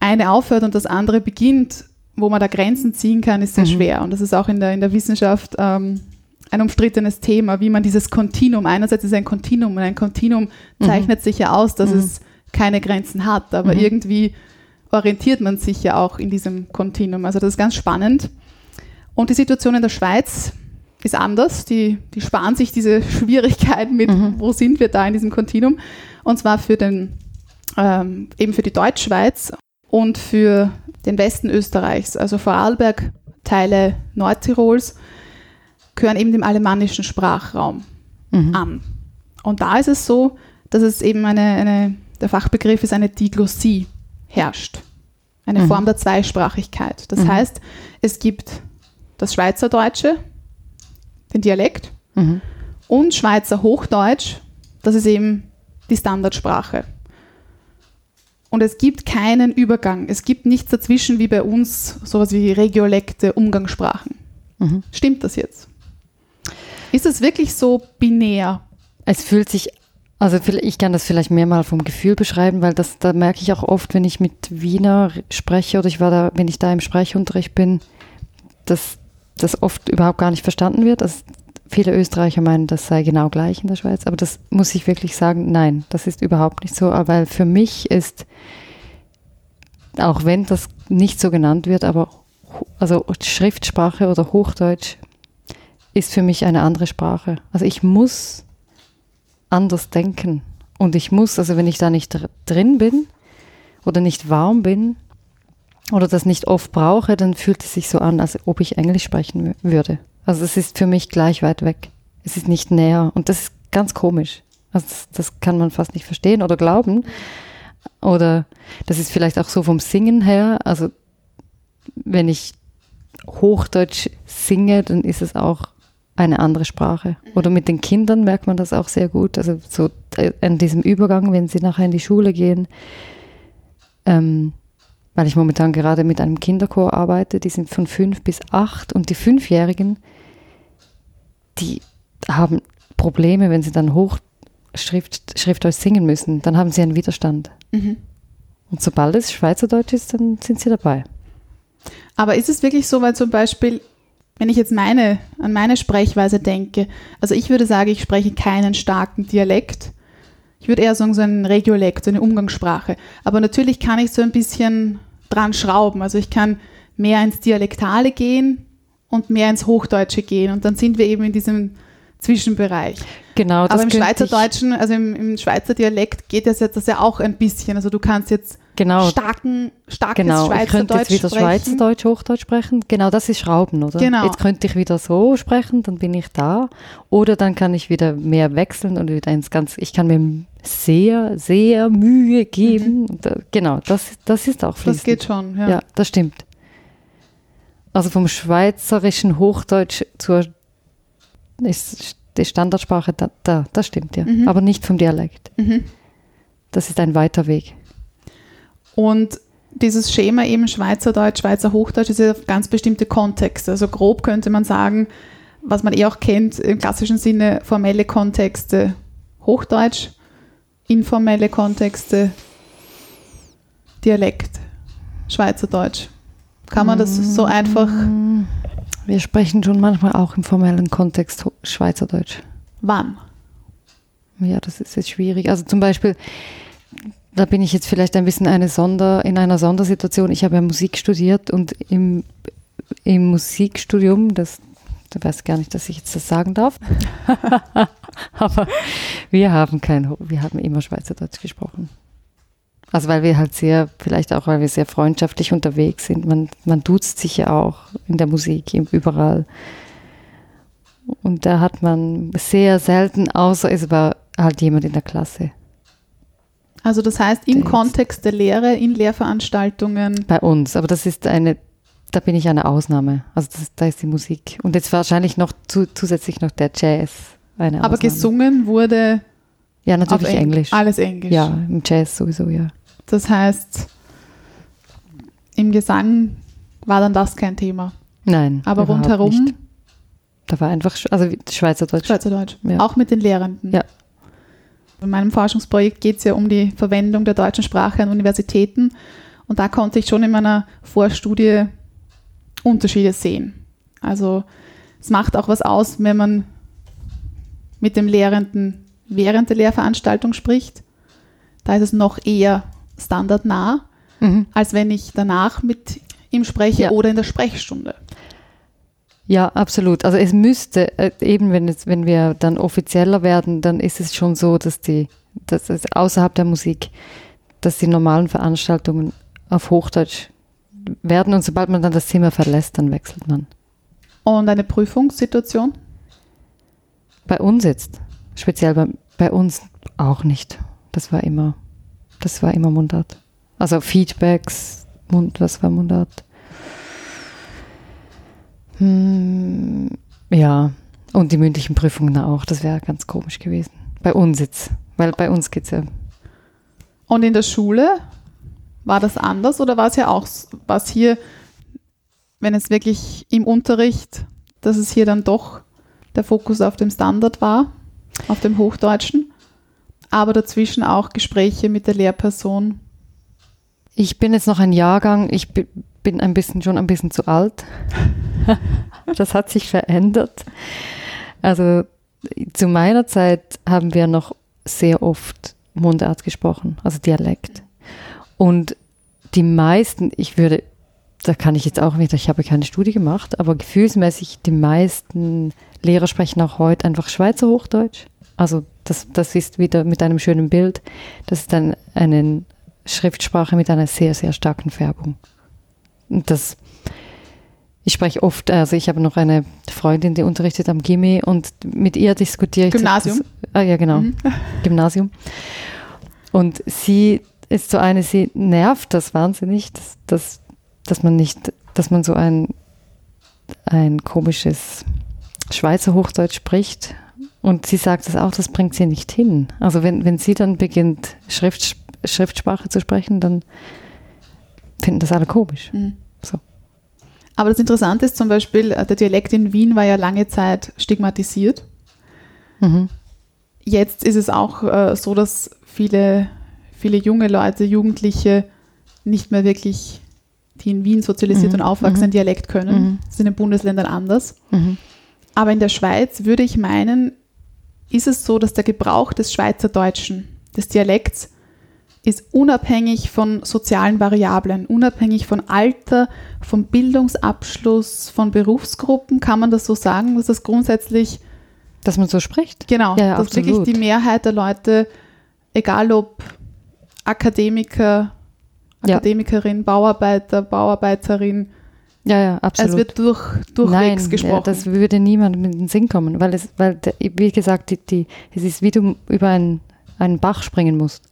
eine aufhört und das andere beginnt, wo man da Grenzen ziehen kann, ist sehr Mhm. schwer. Und das ist auch in der, in der Wissenschaft ähm, ein umstrittenes Thema, wie man dieses Kontinuum, einerseits ist ein Kontinuum und ein Kontinuum zeichnet sich ja aus, dass Mhm. es keine Grenzen hat, aber Mhm. irgendwie orientiert man sich ja auch in diesem Kontinuum. Also das ist ganz spannend. Und die Situation in der Schweiz ist anders. Die, die sparen sich diese Schwierigkeiten mit, Mhm. wo sind wir da in diesem Kontinuum. Und zwar für den, ähm, eben für die Deutschschweiz und für den Westen Österreichs, also Vorarlberg, Teile Nordtirols, gehören eben dem alemannischen Sprachraum Mhm. an. Und da ist es so, dass es eben eine, eine der Fachbegriff ist eine Diglossie herrscht. Eine Mhm. Form der Zweisprachigkeit. Das Mhm. heißt, es gibt das Schweizerdeutsche, den Dialekt, Mhm. und Schweizer Hochdeutsch, das ist eben die Standardsprache. Und es gibt keinen Übergang. Es gibt nichts dazwischen wie bei uns, sowas wie Regiolekte, Umgangssprachen. Mhm. Stimmt das jetzt? Ist es wirklich so binär? Es fühlt sich, also ich kann das vielleicht mehr mal vom Gefühl beschreiben, weil das, da merke ich auch oft, wenn ich mit Wiener spreche oder ich war da, wenn ich da im Sprechunterricht bin, dass das oft überhaupt gar nicht verstanden wird. Also viele Österreicher meinen, das sei genau gleich in der Schweiz, aber das muss ich wirklich sagen, nein, das ist überhaupt nicht so, weil für mich ist, auch wenn das nicht so genannt wird, aber also Schriftsprache oder Hochdeutsch ist für mich eine andere Sprache. Also ich muss anders denken. Und ich muss, also wenn ich da nicht dr- drin bin oder nicht warm bin oder das nicht oft brauche, dann fühlt es sich so an, als ob ich Englisch sprechen wü- würde. Also es ist für mich gleich weit weg. Es ist nicht näher. Und das ist ganz komisch. Also das, das kann man fast nicht verstehen oder glauben. Oder das ist vielleicht auch so vom Singen her. Also wenn ich Hochdeutsch singe, dann ist es auch eine andere Sprache. Oder mit den Kindern merkt man das auch sehr gut. Also so äh, an diesem Übergang, wenn sie nachher in die Schule gehen, ähm, weil ich momentan gerade mit einem Kinderchor arbeite, die sind von fünf bis acht und die Fünfjährigen, die haben Probleme, wenn sie dann Hochschrift Schriftdeutsch singen müssen, dann haben sie einen Widerstand. Mhm. Und sobald es Schweizerdeutsch ist, dann sind sie dabei. Aber ist es wirklich so, weil zum Beispiel, wenn ich jetzt meine, an meine Sprechweise denke, also ich würde sagen, ich spreche keinen starken Dialekt. Ich würde eher sagen, so einen Regiolekt, so eine Umgangssprache. Aber natürlich kann ich so ein bisschen dran schrauben. Also ich kann mehr ins Dialektale gehen und mehr ins Hochdeutsche gehen. Und dann sind wir eben in diesem Zwischenbereich. Genau, das Aber im Schweizerdeutschen, also im, im Schweizer Dialekt geht das jetzt das ja auch ein bisschen. Also du kannst jetzt genau, starken, starkes genau. Ich könnte Schweizerdeutsch jetzt wieder sprechen. Schweizerdeutsch, Hochdeutsch sprechen. Genau, das ist Schrauben, oder? Genau. Jetzt könnte ich wieder so sprechen, dann bin ich da. Oder dann kann ich wieder mehr wechseln und wieder ins ganz, ich kann mir sehr, sehr Mühe geben. Und da- Genau, das, das ist auch fließend. Mhm. Das geht schon, ja. Ja, das stimmt. Also vom schweizerischen Hochdeutsch zur ist die Standardsprache, da, da das stimmt ja. Mhm. Aber nicht vom Dialekt. Mhm. Das ist ein weiter Weg. Und dieses Schema eben Schweizerdeutsch, Schweizer Hochdeutsch ist ja ganz bestimmte Kontexte. Also grob könnte man sagen, was man eh auch kennt, im klassischen Sinne formelle Kontexte Hochdeutsch, informelle Kontexte Dialekt Schweizerdeutsch. Kann man das so einfach, Wir sprechen schon manchmal auch im formellen Kontext Schweizerdeutsch. wann? Ja, das ist jetzt schwierig. Also zum Beispiel, da bin ich jetzt vielleicht ein bisschen eine Sonder, in einer Sondersituation. Ich habe ja Musik studiert und im, im Musikstudium, das, du weißt gar nicht, dass ich jetzt das sagen darf, aber wir haben kein, wir haben immer Schweizerdeutsch gesprochen. Also weil wir halt sehr, vielleicht auch, weil wir sehr freundschaftlich unterwegs sind. Man, man duzt sich ja auch in der Musik, überall. Und da hat man sehr selten, außer es war halt jemand in der Klasse. Also das heißt im Der- Kontext der Lehre, in Lehrveranstaltungen. Bei uns. Aber das ist eine, da bin ich eine Ausnahme. Also das, da ist die Musik. Und jetzt wahrscheinlich noch zu, zusätzlich noch der Jazz. Eine Aber Ausnahme. gesungen wurde Ja, natürlich Eng- Englisch. Alles Englisch. Ja, im Jazz sowieso, ja. Das heißt, im Gesang war dann das kein Thema. Nein. Aber rundherum Nicht. Da war einfach, also Schweizerdeutsch. Schweizerdeutsch. Ja. Auch mit den Lehrenden. Ja. In meinem Forschungsprojekt geht es ja um die Verwendung der deutschen Sprache an Universitäten. Und da konnte ich schon in meiner Vorstudie Unterschiede sehen. Also es macht auch was aus, wenn man mit dem Lehrenden während der Lehrveranstaltung spricht. Da ist es noch eher standardnah, Mhm. als wenn ich danach mit ihm spreche Ja. oder in der Sprechstunde. Ja, absolut. Also es müsste, äh, eben wenn, es, wenn wir dann offizieller werden, dann ist es schon so, dass die, dass es außerhalb der Musik, dass die normalen Veranstaltungen auf Hochdeutsch werden und sobald man dann das Zimmer verlässt, dann wechselt man. Und eine Prüfungssituation? Bei uns jetzt, speziell bei, bei uns auch nicht. Das war immer, das war immer Mundart. Also Feedbacks, Mund, was war Mundart? Hm, ja, und die mündlichen Prüfungen auch, das wäre ganz komisch gewesen. Bei uns jetzt, weil bei uns geht es ja. Und in der Schule war das anders oder war es ja auch, s- war es hier, wenn es wirklich im Unterricht, dass es hier dann doch der Fokus auf dem Standard war, auf dem Hochdeutschen, aber dazwischen auch Gespräche mit der Lehrperson. Ich bin jetzt noch ein Jahrgang, ich bin ein bisschen schon ein bisschen zu alt. das hat sich verändert. Also zu meiner Zeit haben wir noch sehr oft Mundart gesprochen, also Dialekt. Und die meisten, ich würde, da kann ich jetzt auch wieder, ich habe keine Studie gemacht, aber gefühlsmäßig die meisten Lehrer sprechen auch heute einfach Schweizer Hochdeutsch. Also das, das ist wieder mit einem schönen Bild. Das ist dann eine Schriftsprache mit einer sehr, sehr starken Färbung. Das, ich spreche oft, also ich habe noch eine Freundin, die unterrichtet am Gimmi und mit ihr diskutiere ich. Gymnasium? Das, ah ja, genau. Mhm. Gymnasium. Und sie ist so eine, sie nervt das wahnsinnig, dass, dass, dass man nicht, dass man so ein, ein komisches Schweizer Hochdeutsch spricht. Und sie sagt das auch, das bringt sie nicht hin. Also wenn, wenn sie dann beginnt, Schrift, Schriftsprache zu sprechen, dann finden das alle komisch. Mhm. So. Aber das Interessante ist zum Beispiel, äh, der Dialekt in Wien war ja lange Zeit stigmatisiert. Mhm. Jetzt ist es auch äh, so, dass viele, viele junge Leute, Jugendliche nicht mehr wirklich, die in Wien sozialisiert Mhm, und aufwachsen, mhm. Dialekt können. Mhm. Das ist in den Bundesländern anders. Mhm. Aber in der Schweiz würde ich meinen, ist es so, dass der Gebrauch des Schweizerdeutschen, des Dialekts, ist unabhängig von sozialen Variablen, unabhängig von Alter, vom Bildungsabschluss, von Berufsgruppen. Kann man das so sagen, dass das grundsätzlich, Dass man so spricht? genau, Ja, ja, dass wirklich absolut. die Mehrheit der Leute, egal ob Akademiker, Ja. Akademikerin, Bauarbeiter, Bauarbeiterin, Ja, ja, absolut. es wird durch, durchwegs Nein, ja, gesprochen. das würde niemandem in den Sinn kommen, weil es, weil wie gesagt, die, die, es ist wie du über einen, einen Bach springen musst.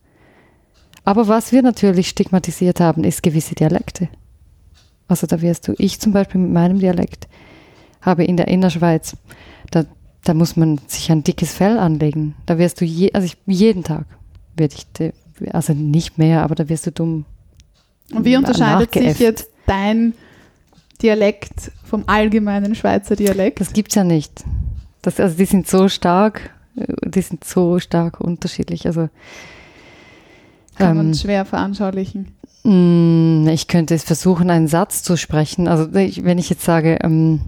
Aber was wir natürlich stigmatisiert haben, ist gewisse Dialekte. Also da wirst du, ich zum Beispiel mit meinem Dialekt habe in der Innerschweiz, da, da muss man sich ein dickes Fell anlegen. Da wirst du, je, also ich, jeden Tag werde ich, also nicht mehr, aber da wirst du dumm. Und wie unterscheidet sich jetzt dein Dialekt vom allgemeinen Schweizer Dialekt? Das gibt's ja nicht. Das, also die sind so stark, äh, die sind so stark unterschiedlich. Also Kann man ähm, schwer veranschaulichen. mh, ich könnte es versuchen, einen Satz zu sprechen. Also ich, wenn ich jetzt sage, ähm,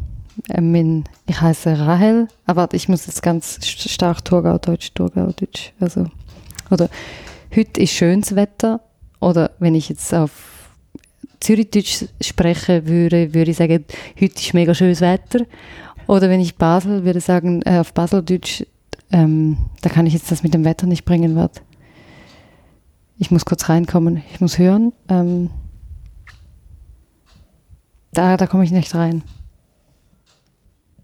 ähm, ich heiße Rahel, aber warte, ich muss jetzt ganz st- stark Thurgau-Deutsch, Thurgau-Deutsch, also oder heute ist schönes Wetter oder wenn ich jetzt auf Zürichdeutsch spreche würde, würde ich sagen, heute ist mega schönes Wetter. Oder wenn ich Basel würde sagen, äh, auf Baseldeutsch, ähm, da kann ich jetzt das mit dem Wetter nicht bringen, warte. Ich muss kurz reinkommen, ich muss hören. Ähm, da da komme ich nicht rein.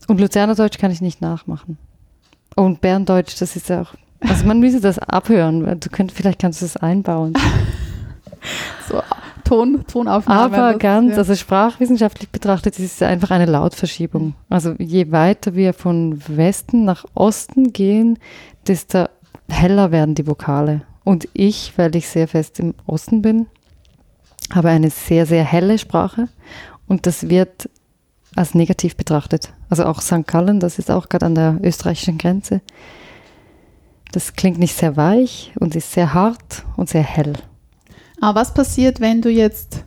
Und Luzernerdeutsch kann ich nicht nachmachen. Und Berndeutsch, das ist ja auch. Also man müsse das abhören. Du könnt, vielleicht kannst du das einbauen. So Ton, Tonaufnahme. Aber ganz, ja. also sprachwissenschaftlich betrachtet, ist es einfach eine Lautverschiebung. Also je weiter wir von Westen nach Osten gehen, desto heller werden die Vokale. Und ich, weil ich sehr fest im Osten bin, habe eine sehr, sehr helle Sprache und das wird als negativ betrachtet. Also auch St. Gallen, das ist auch gerade an der österreichischen Grenze. Das klingt nicht sehr weich und ist sehr hart und sehr hell. Aber was passiert, wenn du jetzt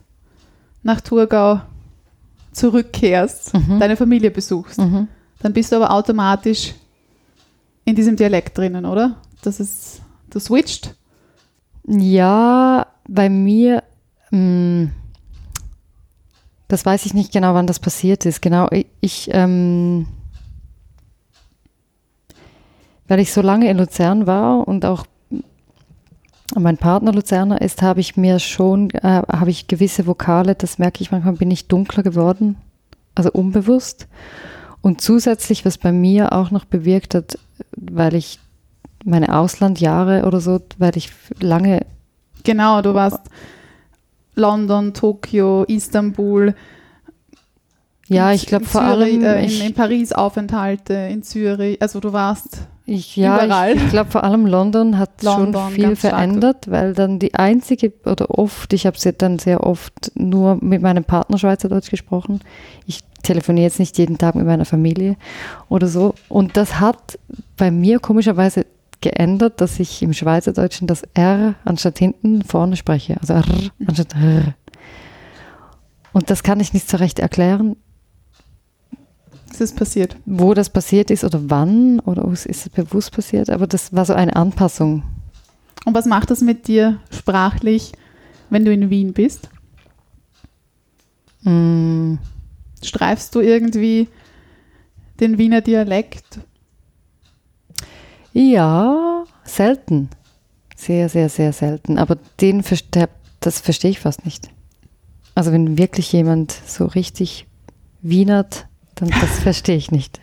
nach Thurgau zurückkehrst, Mhm. deine Familie besuchst? Mhm. Dann bist du aber automatisch in diesem Dialekt drinnen, oder? Das ist, du switcht. Ja, bei mir, mh, das weiß ich nicht genau, wann das passiert ist. Genau, ich, ich ähm, weil ich so lange in Luzern war und auch mein Partner Luzerner ist, habe ich mir schon, äh, habe ich gewisse Vokale, das merke ich manchmal, bin ich dunkler geworden, also unbewusst. Und zusätzlich, was bei mir auch noch bewirkt hat, weil ich meine Auslandjahre oder so, weil ich lange Genau, du warst London, Tokio, Istanbul, Ja, in- ich glaube vor allem, äh, ich, in, in Paris Aufenthalte, in Zürich. Also du warst ich, ja, überall. ich, ich glaube vor allem London hat London, schon viel verändert, weil dann die einzige oder oft, ich habe dann sehr oft nur mit meinem Partner Schweizerdeutsch gesprochen. Ich telefoniere jetzt nicht jeden Tag mit meiner Familie oder so. Und das hat bei mir komischerweise geändert, dass ich im Schweizerdeutschen das R anstatt hinten vorne spreche. Also R anstatt R. Und das kann ich nicht so recht erklären. es ist passiert. wo das passiert ist oder wann oder ist es bewusst passiert, aber das war so eine Anpassung. Und was macht das mit dir sprachlich, wenn du in Wien bist? Mm, Streifst du irgendwie den Wiener Dialekt? Ja, selten. Sehr, sehr, sehr selten. Aber den das verstehe ich fast nicht. Also wenn wirklich jemand so richtig wienert, dann das verstehe ich nicht.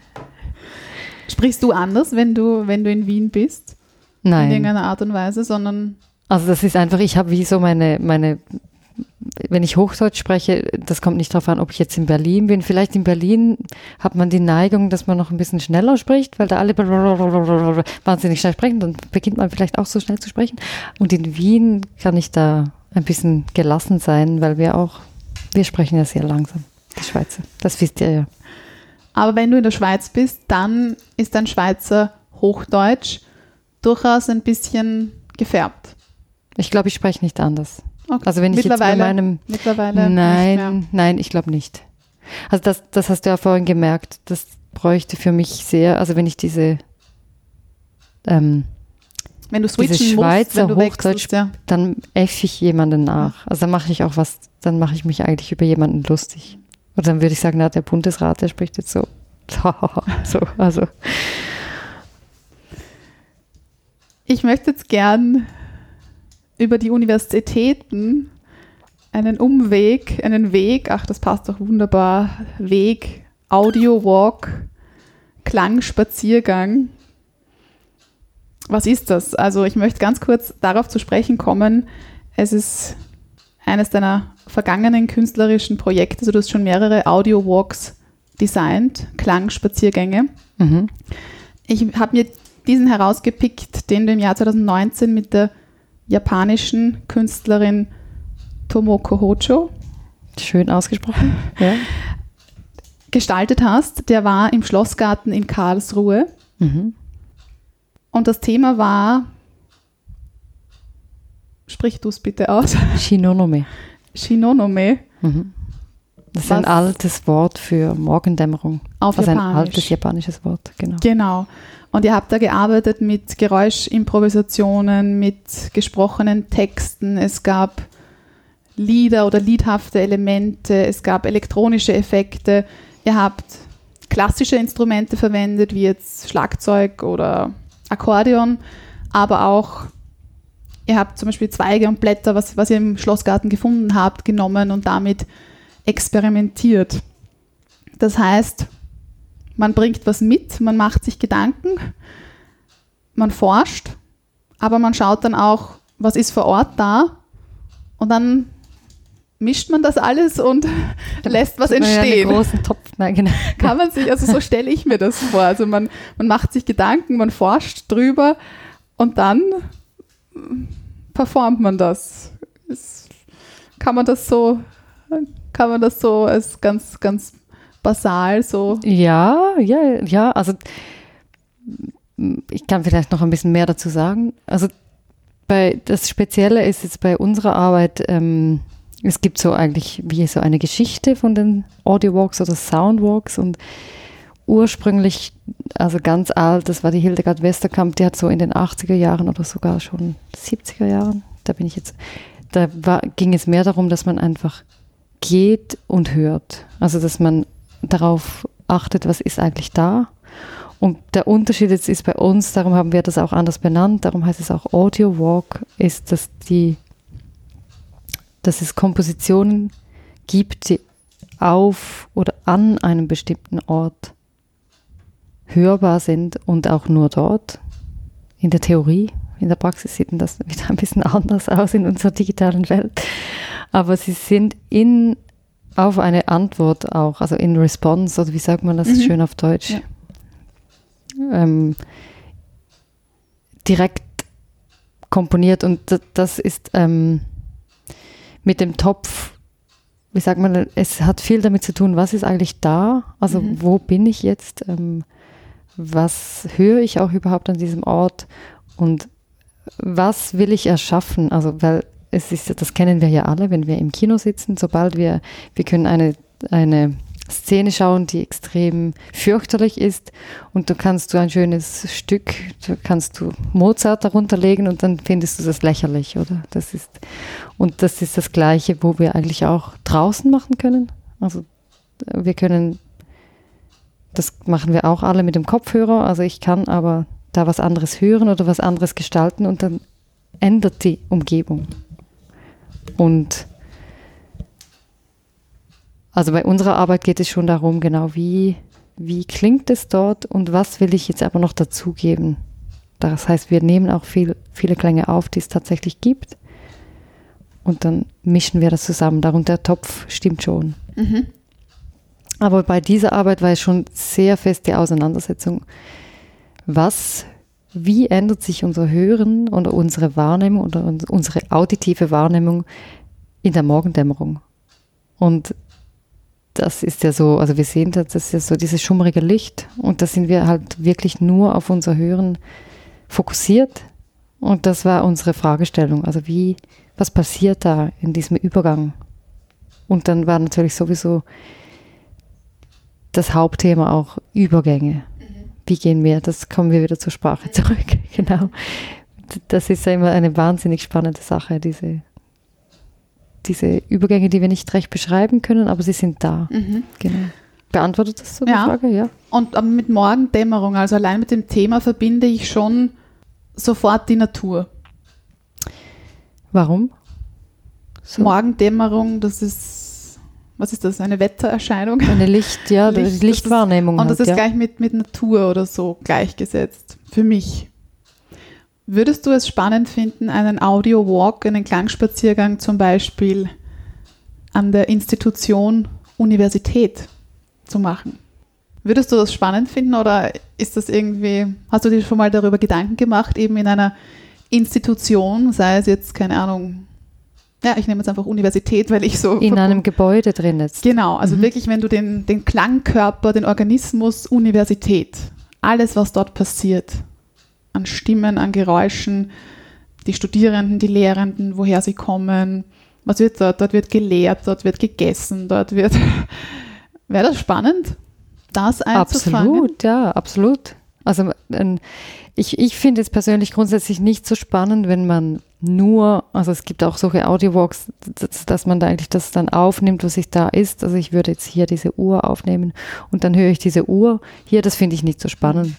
Sprichst du anders, wenn du, wenn du in Wien bist? In Nein. irgendeiner Art und Weise, sondern Also das ist einfach, ich habe wie so meine, meine, wenn ich Hochdeutsch spreche, das kommt nicht darauf an, ob ich jetzt in Berlin bin. Vielleicht in Berlin hat man die Neigung, dass man noch ein bisschen schneller spricht, weil da alle wahnsinnig schnell sprechen, dann beginnt man vielleicht auch so schnell zu sprechen. Und in Wien kann ich da ein bisschen gelassen sein, weil wir auch, wir sprechen ja sehr langsam, die Schweizer. Das wisst ihr ja. Aber wenn du in der Schweiz bist, dann ist dein Schweizer Hochdeutsch durchaus ein bisschen gefärbt. Ich glaube, ich spreche nicht anders. Okay. Also wenn ich jetzt bei Mittlerweile, meinem mittlerweile. Nein, nein, ich glaube nicht. Also das, das hast du ja vorhin gemerkt. Das bräuchte für mich sehr, also wenn ich diese, ähm, Wenn du switchen Dieses musst, Schweizer wenn du Hochdeutsch- wechselst, ja. dann äffe ich jemanden nach. Also dann mache ich auch was, dann mache ich mich eigentlich über jemanden lustig. Und dann würde ich sagen, na, der Bundesrat, der spricht jetzt so. so, also. Ich möchte jetzt gern über die Universitäten einen Umweg, einen Weg, ach, das passt doch wunderbar, Weg, Audio Walk, Klangspaziergang. Was ist das? Also ich möchte ganz kurz darauf zu sprechen kommen. Es ist eines deiner vergangenen künstlerischen Projekte. Also du hast schon mehrere Audio Walks designt, Klangspaziergänge. Mhm. Ich habe mir diesen herausgepickt, den du im Jahr 2019 mit der japanischen Künstlerin Tomoko Hojo Schön ausgesprochen. Ja. gestaltet hast. Der war im Schlossgarten in Karlsruhe Mhm. und das Thema war, sprich du es bitte aus, Shinonome. Shinonome Mhm. Das ist ein altes Wort für Morgendämmerung. auf Also ein Japanisch. altes japanisches Wort, genau. Genau. Und ihr habt da gearbeitet mit Geräuschimprovisationen, mit gesprochenen Texten. Es gab Lieder oder liedhafte Elemente. Es gab elektronische Effekte. Ihr habt klassische Instrumente verwendet, wie jetzt Schlagzeug oder Akkordeon, aber auch ihr habt zum Beispiel Zweige und Blätter, was, was ihr im Schlossgarten gefunden habt, genommen und damit experimentiert. Das heißt, man bringt was mit, man macht sich Gedanken, man forscht, aber man schaut dann auch, was ist vor Ort da und dann mischt man das alles und lässt was Ja, entstehen. großen Topf, nein, genau. Kann man sich, also so stelle ich mir das vor. Also man, man macht sich Gedanken, man forscht drüber und dann performt man das. Ist, kann man das so, kann man das so als ganz, ganz basal so Ja, ja, ja, also ich kann vielleicht noch ein bisschen mehr dazu sagen. Also bei, das Spezielle ist jetzt bei unserer Arbeit, ähm, es gibt so eigentlich wie so eine Geschichte von den Audio Walks oder Sound Walks und ursprünglich, also ganz alt, das war die Hildegard Westerkamp, die hat so in den 80er Jahren oder sogar schon 70er Jahren, da bin ich jetzt, da war, ging es mehr darum, dass man einfach geht und hört. Also dass man darauf achtet, was ist eigentlich da. Und der Unterschied jetzt ist bei uns, darum haben wir das auch anders benannt, darum heißt es auch Audio Walk, ist, dass die, dass es Kompositionen gibt, die auf oder an einem bestimmten Ort hörbar sind und auch nur dort. In der Theorie, in der Praxis sieht das wieder ein bisschen anders aus in unserer digitalen Welt. Aber sie sind in, auf eine Antwort auch, also in Response, oder wie sagt man das Mhm. schön auf Deutsch? Ja. Ähm, direkt komponiert und das ist ähm, mit dem Topf, wie sagt man, es hat viel damit zu tun, was ist eigentlich da, also Mhm. wo bin ich jetzt, ähm, was höre ich auch überhaupt an diesem Ort und was will ich erschaffen, also weil es ist, das kennen wir ja alle, wenn wir im Kino sitzen, sobald wir, wir können eine, eine Szene schauen, die extrem fürchterlich ist und du kannst du ein schönes Stück, du kannst du Mozart darunter legen und dann findest du das lächerlich, oder? Das ist, und das ist das Gleiche, wo wir eigentlich auch draußen machen können. Also wir können, das machen wir auch alle mit dem Kopfhörer, also ich kann aber da was anderes hören oder was anderes gestalten und dann ändert die Umgebung. Und also bei unserer Arbeit geht es schon darum, genau wie, wie klingt es dort und was will ich jetzt aber noch dazugeben. Das heißt, wir nehmen auch viel, viele Klänge auf, die es tatsächlich gibt und dann mischen wir das zusammen. Darum der Topf stimmt schon. Mhm. Aber bei dieser Arbeit war es schon sehr fest die Auseinandersetzung, was, wie ändert sich unser Hören oder unsere Wahrnehmung oder uns- unsere auditive Wahrnehmung in der Morgendämmerung. Und das ist ja so, also wir sehen das, das ist ja so dieses schummrige Licht und da sind wir halt wirklich nur auf unser Hören fokussiert und das war unsere Fragestellung. Also wie, was passiert da in diesem Übergang? Und dann war natürlich sowieso das Hauptthema auch Übergänge. Wie gehen wir? Das kommen wir wieder zur Sprache zurück. genau. Das ist ja immer eine wahnsinnig spannende Sache, diese, diese Übergänge, die wir nicht recht beschreiben können, aber sie sind da. Genau. Beantwortet das so die Ja. Frage? Ja. Und aber mit Morgendämmerung, also allein mit dem Thema verbinde ich schon sofort die Natur. Warum? So. Morgendämmerung, das ist, was ist das, eine Wettererscheinung? Eine Licht, ja, Licht, das die Lichtwahrnehmung. Und das halt, ist ja. gleich mit, mit Natur oder so gleichgesetzt. Für mich. Würdest du es spannend finden, einen Audio-Walk, einen Klangspaziergang zum Beispiel an der Institution Universität zu machen? Würdest du das spannend finden oder ist das irgendwie, hast du dir schon mal darüber Gedanken gemacht, eben in einer Institution, sei es jetzt, keine Ahnung, ja, ich nehme jetzt einfach Universität, weil ich so In einem Gebäude drin jetzt. Genau, also Mhm. wirklich, wenn du den, den Klangkörper, den Organismus Universität, alles, was dort passiert, an Stimmen, an Geräuschen, die Studierenden, die Lehrenden, woher sie kommen, was wird dort? Dort wird gelehrt, dort wird gegessen, dort wird. Wäre das spannend, das einzufangen? Absolut, ja, absolut. Also ähm, ich, ich finde es persönlich grundsätzlich nicht so spannend, wenn man nur, also es gibt auch solche Audiowalks, dass, dass man da eigentlich das dann aufnimmt, was ich da ist. Also ich würde jetzt hier diese Uhr aufnehmen und dann höre ich diese Uhr. Hier, das finde ich nicht so spannend.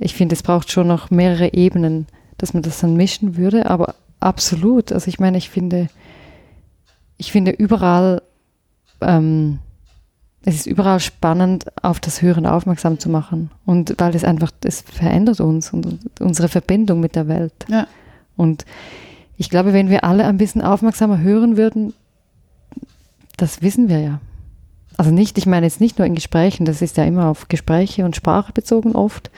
Ich finde, es braucht schon noch mehrere Ebenen, dass man das dann mischen würde, aber absolut. Also ich meine, ich finde, ich finde überall, ähm, es ist überall spannend, auf das Hören aufmerksam zu machen. Und weil es einfach, es verändert uns und unsere Verbindung mit der Welt. Ja. Und ich glaube, wenn wir alle ein bisschen aufmerksamer hören würden, das wissen wir ja. Also nicht, ich meine jetzt nicht nur in Gesprächen, das ist ja immer auf Gespräche und Sprache bezogen oft.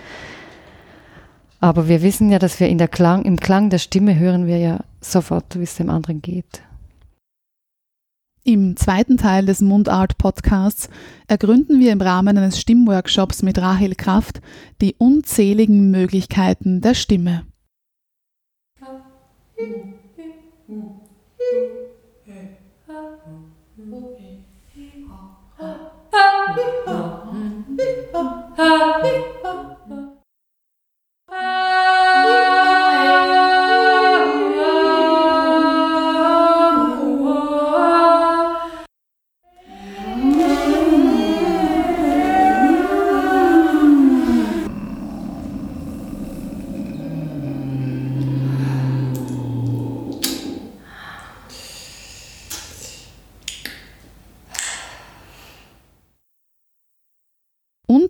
Aber wir wissen ja, dass wir in der Klang, im Klang der Stimme hören wir ja sofort, wie es dem anderen geht. Im zweiten Teil des Mundart-Podcasts ergründen wir im Rahmen eines Stimmworkshops mit Rahel Kraft die unzähligen Möglichkeiten der Stimme.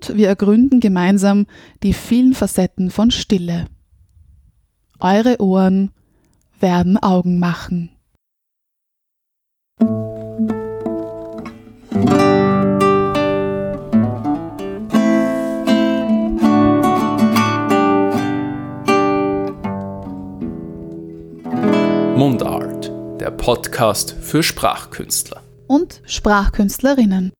Und wir ergründen gemeinsam die vielen Facetten von Stille. Eure Ohren werden Augen machen. Mundart, der Podcast für Sprachkünstler. Und Sprachkünstlerinnen.